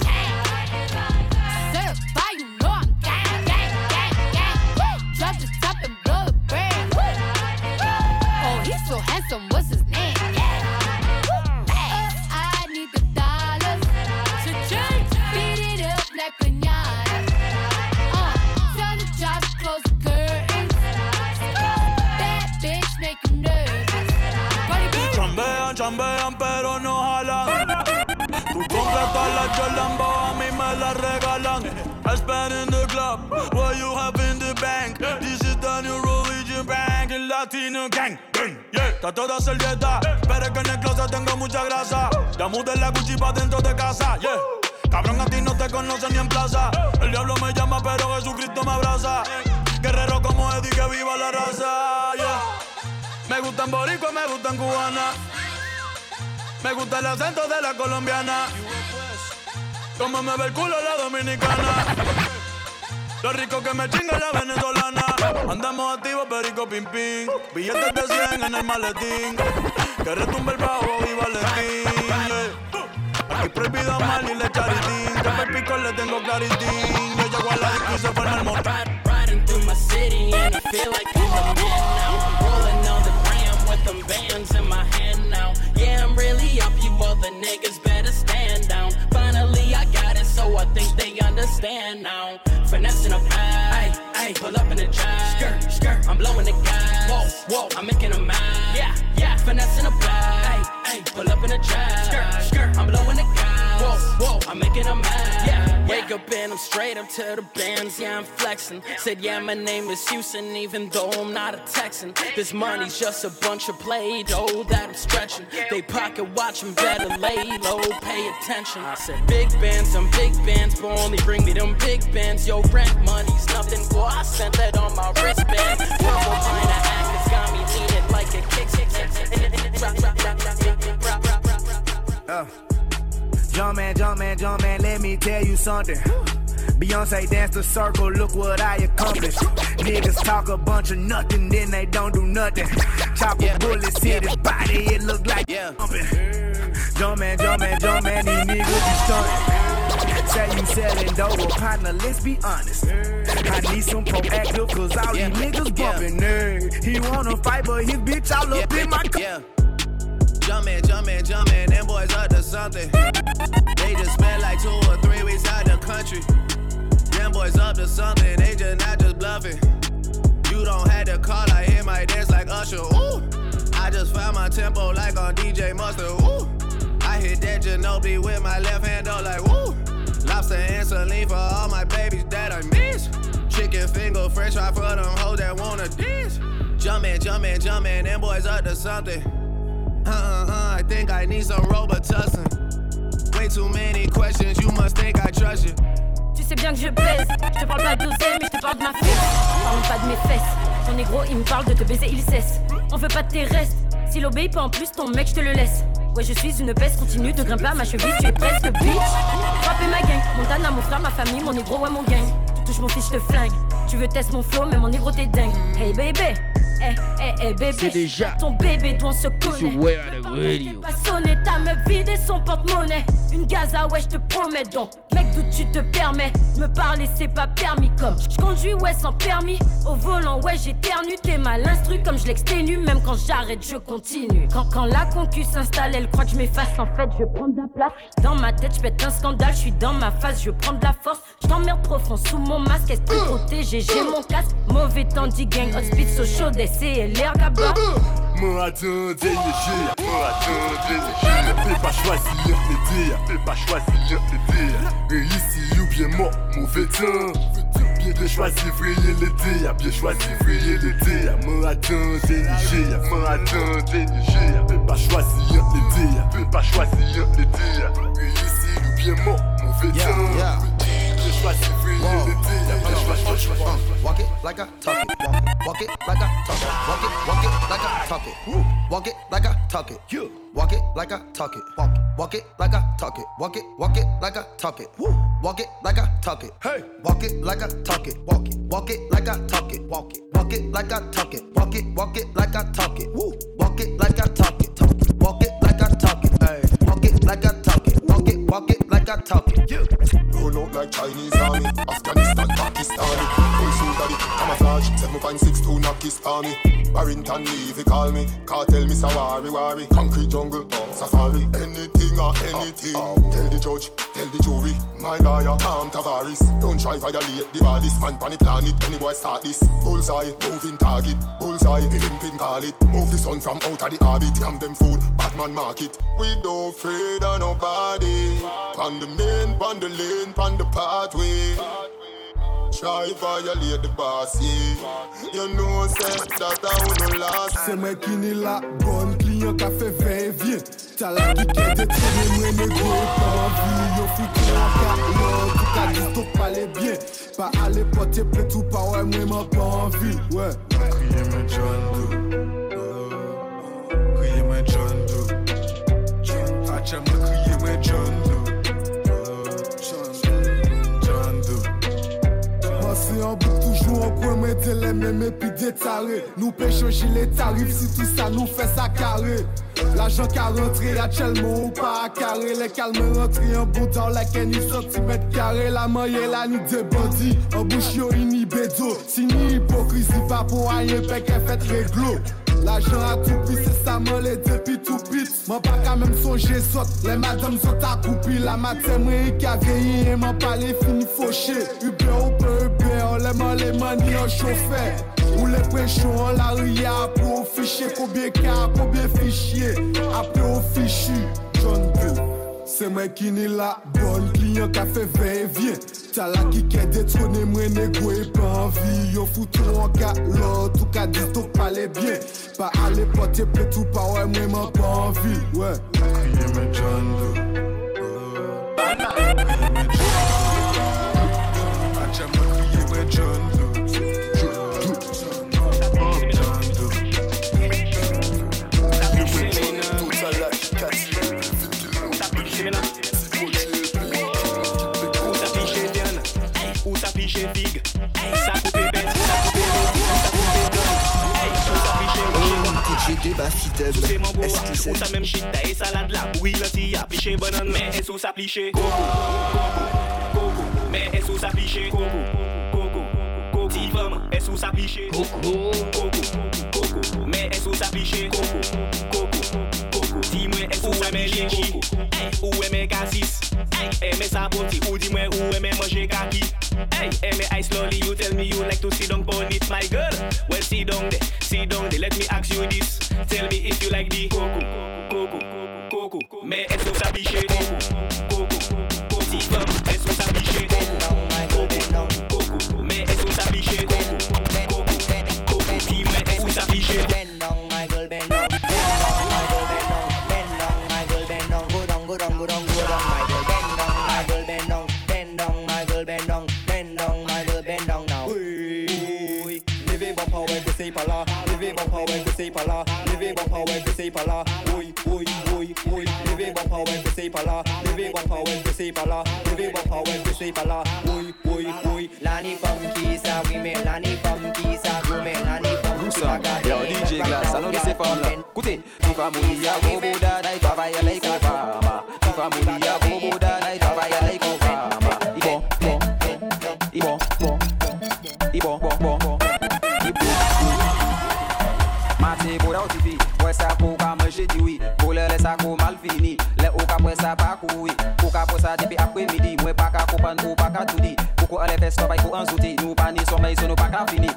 Mudé la Gucci pa' dentro de casa. Cabrón, a ti no te conocen ni en plaza. El diablo me llama, pero Jesucristo me abraza. Guerrero como Eddie, que viva la raza. Me gustan boricua, me gustan cubana. Me gusta el acento de la colombiana. Como me ve el culo la dominicana. Lo rico que me chinga la venezolana. Andamos activos, perico pim pim. Billetes de 100 en el maletín. Que retumbe el bajo y Valentín. Yeah. Aquí prohibido mal y le charitín. Que para el pico le tengo claritín. Yo llego a la disco y se forma el motor. Riding through my city and I feel like I'm the man now. I'm rolling on the gram with them bands in my hand now. Yeah, I'm really up, you other niggas better stand down. Finally, I got it, so I think they understand now. Finessing a pie, ay, pull up in the drive. Skirt, skirt, I'm blowing the guys. Whoa, whoa, I'm making a mine. Yeah, yeah, finessing a pie, ay, pull up in the drive. Skirt, skirt, I'm blowing the guys. Whoa, whoa, I'm making a mine. Yeah, wake up and I'm straight up to the bands. Yeah, I'm flexing. Said, yeah, my name is Houston, even though I'm not a Texan. This money's just a bunch of play dough that I'm stretching. They pocket watching, better lay low, pay attention. I said, big bands, I'm big bands, but only bring me them big bands. Yo, rent money's nothing, boy. I sent that on my wristband. Pint of Atkins got me leaning like a kick. Uh. Jump man, jump man, jump man, let me tell you something. Beyonce danced the circle, look what I accomplished. Niggas talk a bunch of nothing, then they don't do nothing. Chop a bullet, hit his body, it look like yeah. pumping. Jump man, jump man, jump man, these niggas be stunting. Say you selling dope, well, partner, let's be honest. I need some Proactiv, cause all these niggas bumping. Hey, he wanna fight, but his bitch all up in my car. Jumpin', jumpin', jumpin', them boys up to something. They just spent like two or three weeks out the country. Them boys up to something, they just not just bluffing. You don't have to call, I hear my dance like Usher. Ooh, I just found my tempo like on DJ Mustard. Ooh, I hit that Ginobili with my left hand, though, like woo. Lobster and saline for all my babies that I miss. Chicken finger, french fry for them hoes that wanna dance. Jumpin', jumpin', jumpin', them boys up to something. I think I need some Robitussin. Way too many questions, you must think I trust you. Tu sais bien que je baise. Je te parle pas d'oseille, mais je te parle de ma fesse. Parlons pas de mes fesses. Ton négro, il me parle de te baiser, il cesse. On veut pas de tes restes. S'il obéit pas en plus, ton mec, je te le laisse. Ouais, je suis une peste, continue de grimper à ma cheville, tu es presque bitch. Frapper ma gang, Montana, mon frère, ma famille, mon négro, ouais, mon gang. Tu touches mon fils, je te flingue. Tu veux tester mon flow, mais mon négro, t'es dingue. Hey baby, eh, eh, eh, bébé. C'est déjà Ton bébé doit se connaître. Pas sonné, ta meuf vidé son porte-monnaie. Une gaza, ouais, je te promets donc. Mec, d'où tu te permets me parler, c'est pas permis comme. Je conduis, ouais, sans permis. Au volant, ouais, j'éternue. T'es mal instru comme je l'exténue. Même quand j'arrête, je continue. Quand, quand la concu s'installe, elle croit que je m'efface. En fait, je prends de la place. Dans ma tête, je pète un scandale. Je suis dans ma phase, je prends de la force. Je t'emmerde profond sous mon masque. Est-ce que protégé, j'ai mon casque. Mauvais temps, dit gang. Hot so chaud, laisser l'air là-bas. Moi attendre les gilles, moi attendre les gilles. T'es pas choisir les dire, t'es pas choisir les dire. Réussi ou bien mort, mauvais temps. Bien choisi vriller l'été, bien choisi vriller l'été. Moi attendre les gilles, moi attendre les gilles. T'es pas choisir les dire, t'es pas choisir les dire. Réussi ou bien mort, mauvais temps. Bien choisi choisir Walk it like I talk it. Walk, it like I talk it. Walk it, walk it like I talk it. Walk it like I talk it. Walk it like I talk it. Walk, it, walk it like I talk it. Walk it, walk it like I talk it. Walk it like I talk it. Hey, walk it like I talk it. Walk it, walk it like I talk it. Walk it, walk it like I talk it. Walk it, walk it like I talk it. Walk it like I talk it. Walk it like I talk it. Walk it like I talk it. Walk it, walk it like I talk it. You. Run out like Chinese army Afghanistan, Pakistani Full the camouflage 7.62 Nakistani Barrington Levy call me Cartel me Sawari Wari Concrete jungle, safari Anything or uh, uh, anything? Uh, tell the judge, tell the jury. My lawyer, Tom Tavares. Don't try violate the baddest Man pan the planet, any boy start this. Bullseye, moving target. Bullseye, pimpin' call it Move the sun from out of the orbit Yam them food, Batman market We don't afraid of nobody. On the main, on the lane, on the pathway. Try violate the boss, yeah. You know, say that I would last. Se mwen ki ni la kliyon ka fe ven vyen Tala ki ke detene mwen ne go pa anvi Yo foutu an ka lor, tout ka dis to pale bien. Pa ale pote ple tout pa wè mwen man pa anvi ouais. Kriye mwen John Doe. John Doe. Mwen John Doe an kwen mwen dele men me pi detare Nou pe chanji le si tout sa nou fe sa kare L'ajan ka rentre actuellement ou pa a kare Le kalme rentre an bon dan la ken ni centimet kare La manye la ni de bandi An bouch yo ini bedo Si ni hipokrizi pa pou a ye pek e fet reglo L'ajan a tout pi se sa man le depi tout pit Man pa ka menm sonje sot Le madame sot a koupi La matin mwen yi ka veyi E man pale fini fauché. Ube ou pe Seleman le mani an choufe Ou le prechon an la ria Ape ou fichye koubyen ka Ape ou bien fichye Ape ou fichu John Bill Se mwen ki ni la bon Kliyan ka fe ven vyen Ta la ki ke detrone mwen e gwe Pan anvi yo foutou an ka lot Ou ka dito pale bien. Pa ale pote petou pa wè mwen man pan anvi Kriye men John Bill chez Big. Ça ça J'ai débat si t'aimes Est-ce que c'est Ou sa même shit. Taille salade la bouille La si banane Mais est-ce ou sa pliché Coco Coco Mais est-ce ou sa pliché Coco Coco Coco Est-ce ou sa pliché Coco. Coco Coco Mais est-ce ou sa pliché Coco Coco. Di mwen ek sou sa men koko Ou eme ou di ice lolly you tell me you like to sit down pon it My girl, well sit down there Sit down there, let me ask you this Tell me if you like di koko Koko, koko, Men sou sa biche koko Koko, koko, sou sa biche koko Koko, koko, men sou sa Vas mourir, go go. Pour le qu'à fini.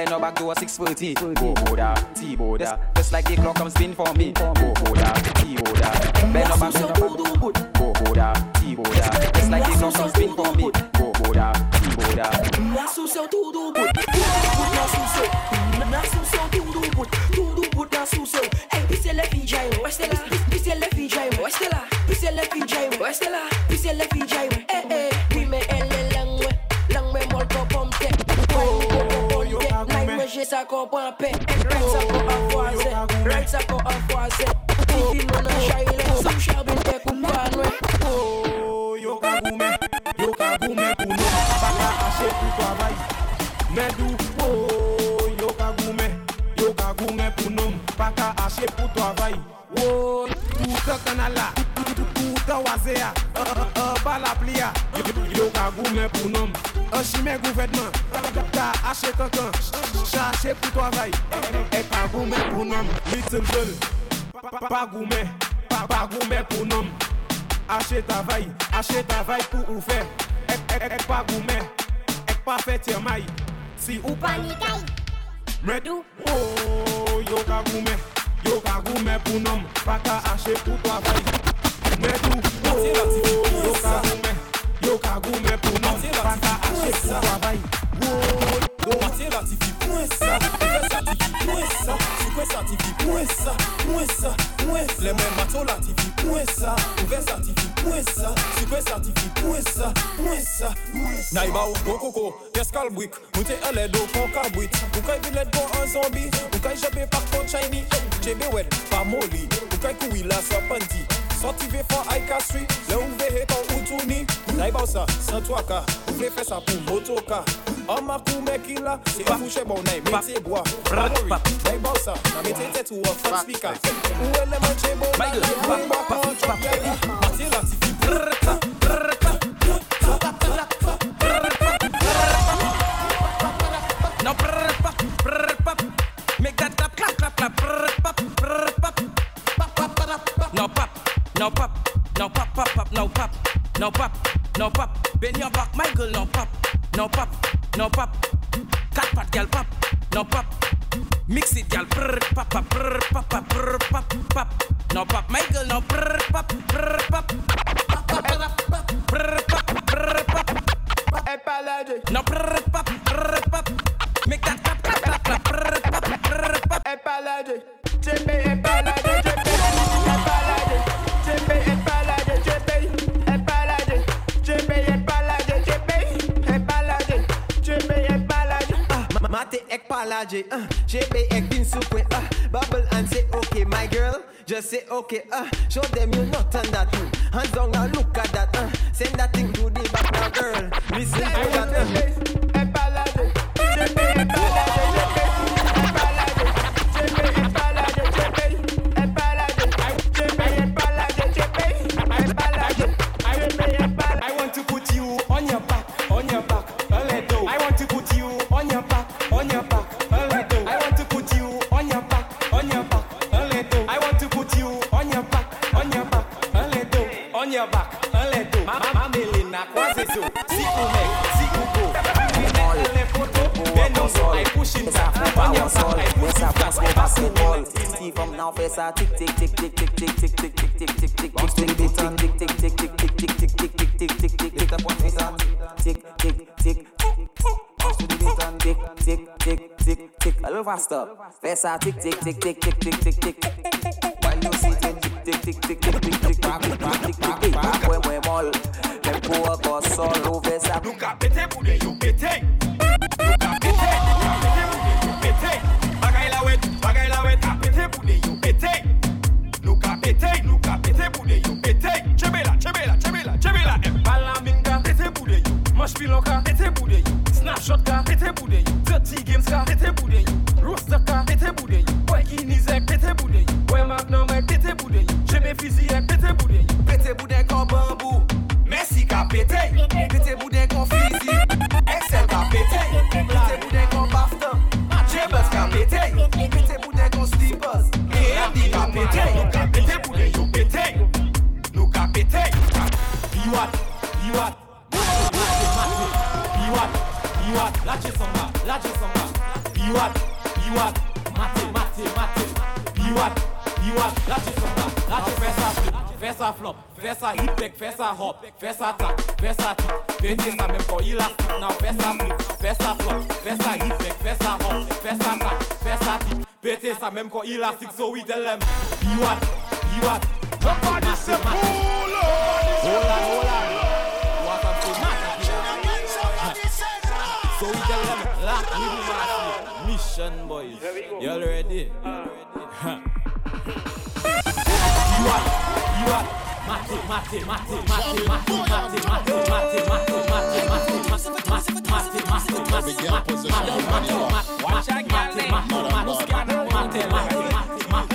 Bend no back door 640 Go Boda, T Boda Just like the clock come spin for me. Go Boda, T Boda Bend no back door Go Boda, T Boda Just like the clock come spin for me. Go Boda, T Boda Nasıl seu tudo bud Tudo nasıl seu Nasıl seu tudo bud Tudo bud nasıl seu Ei, pisse le finjai Weste la Pisse le finjai Weste sa kon pran pe Rek sa kon afwaze Rek sa kon afwaze Ifi nou nan chayile Sou chabin pe kou mpanwe oh, Yo ka goume Yo ka goume pou nou. Baka ase pou travay Medou oh, Yo ka goume Yo ka goume pou nou. Baka ase pou travay. Oh, Pouta kanala Pouta wazea [laughs] Bala plia. ka goumen pou nom Ansime gouvedman Ta ache kankan Chache pou to avay E ka goumen pou nom Little girl Pa goumen Pa goumen pou nom Ashe tavay Ashe tavay pou ou fe Ek pa goumen Ek pa fe temay Si ou pa nitay Medou Oh yo ka goumen Yo ka goumen pou nom Pa ka ache pou to avay Medou Oh yo ka goumen yo ka gome pou nan Fanta ashe pou wabay Matye latifi mwen sa Fè satifi mwen sa Soukwen satifi mwen sa Mwen sa, mwen sa Le men mato latifi mwen sa Ouve satifi mwen sa Soukwen satifi mwen sa Mwen sa, mwen sa Naiba ou kokoko, yes kalbwik Mwen te ale do Ou kay bilet kon an zombi Ou kay jebe pak kon chayni Jebe wed, pa moli Ou kouila sa panti Sotive fon ay ka swi, le ouve he kon outouni Nay baw sa, san to a ka, ouve fe sa pou moto ka. An makou me ki la, se pa fouche bon nay mete gwa. Nay baw sa, nan mete tet ou an fan spika Ou e le manche bon nan, ou e bakon chok yeli Ate la. Ti fi. Brrrka, brrrka, brrrka, brrrka Now brrrpa, brrrpa Make that clap, clap, clap, clap, brrrpa, brrrpa now pop, now pop pop pop, now pop, now pop, now pop. Bend your back, my girl, now pop, now pop, now pop. Cat pat girl pop, now pop. Mix it, girl, brr pop pop brr pop pop brr pop pop. Now pop, my girl, now brr pop brr pop okay, ah, uh, show them you're not on that. Hands on Face a tick tick tick tick tick tick bénéficier sa hip tek, fè hop, fè tap, tak, tap. sa tik Pète sa mèm kon ilastik, flip, fè flop Fè hip tek, fè hop, fè tap, tak, fè sa tik Pète sa mèm so we tell them Biwat, biwat, nobody say pull up. Hola, hola, what I'm saying, So we tell them, la, Mission boys, y'all ready? You are, you are are, you are. Mate, mate, mate, mate, mate, mate, mate, mate, mate, Just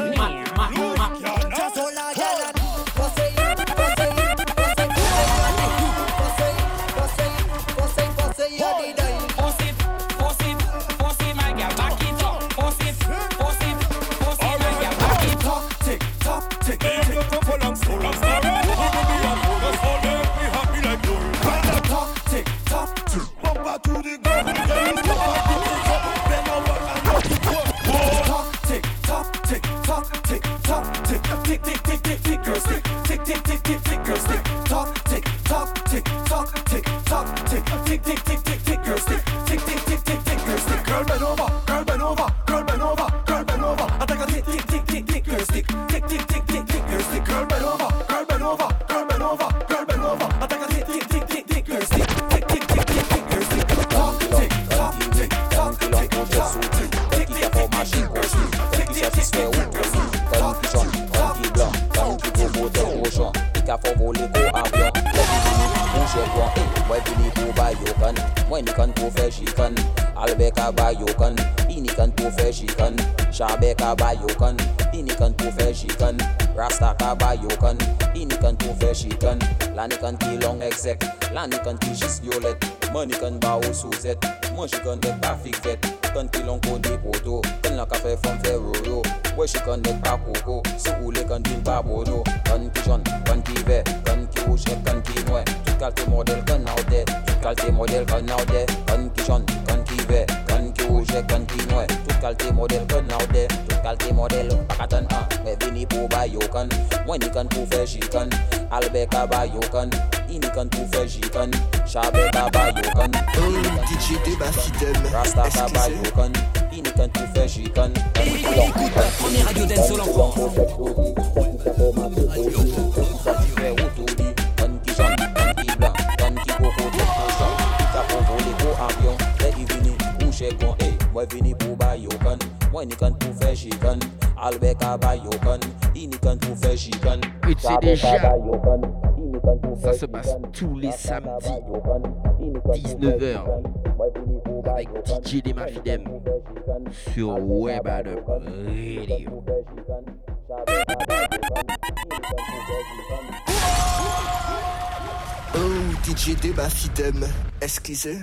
tick tick tick tick tick tick girl stick, tick tick tick tick tick girl stick. Girl bend over, girl bend over, girl pou fè shikan Rasta ka bayo kan Ini kan pou fè shikan Lani kan ki long exec. Lani kan ki jis violet. Mani kan ba ou souzet Mwen shikan dek pa fik vet Kan ki long kodi poto Kan la ka fè fon fè roro Mwen shikan dek pa koko Si ou le kan din pa bono Kan ki jon, kan ki ve Kan ki ouche, kan ki Qualité modèle kan nou de Tout qualité modèle kan nou de Kan ki chan, kan ki ve Kan ki ouje, kan ki noue Tout qualité modèle kan nou de Tout qualité modèle pakatan a Me vini pou bay yo kan Mwen ni kan pou fe jikan Albe ka bay yo kan Ini kan pou fe jikan Chabe ka bay yo kan DJ Deba Fidem Rasta ka bay kan Ini kan pou fe jikan Écoute, on est Radio Dance Solancourt Radio Mwen vini pou bayo kan. Mwen ni kan pou fe shikan Albe ka bayo kan. Ini kan pou fe shikan Et c'est déjà. Ça se passe tous les samedis 19h Avec DJ Dema Fidem Sur Web Adam Radio. Oh, DJ Deba Fidem, excusez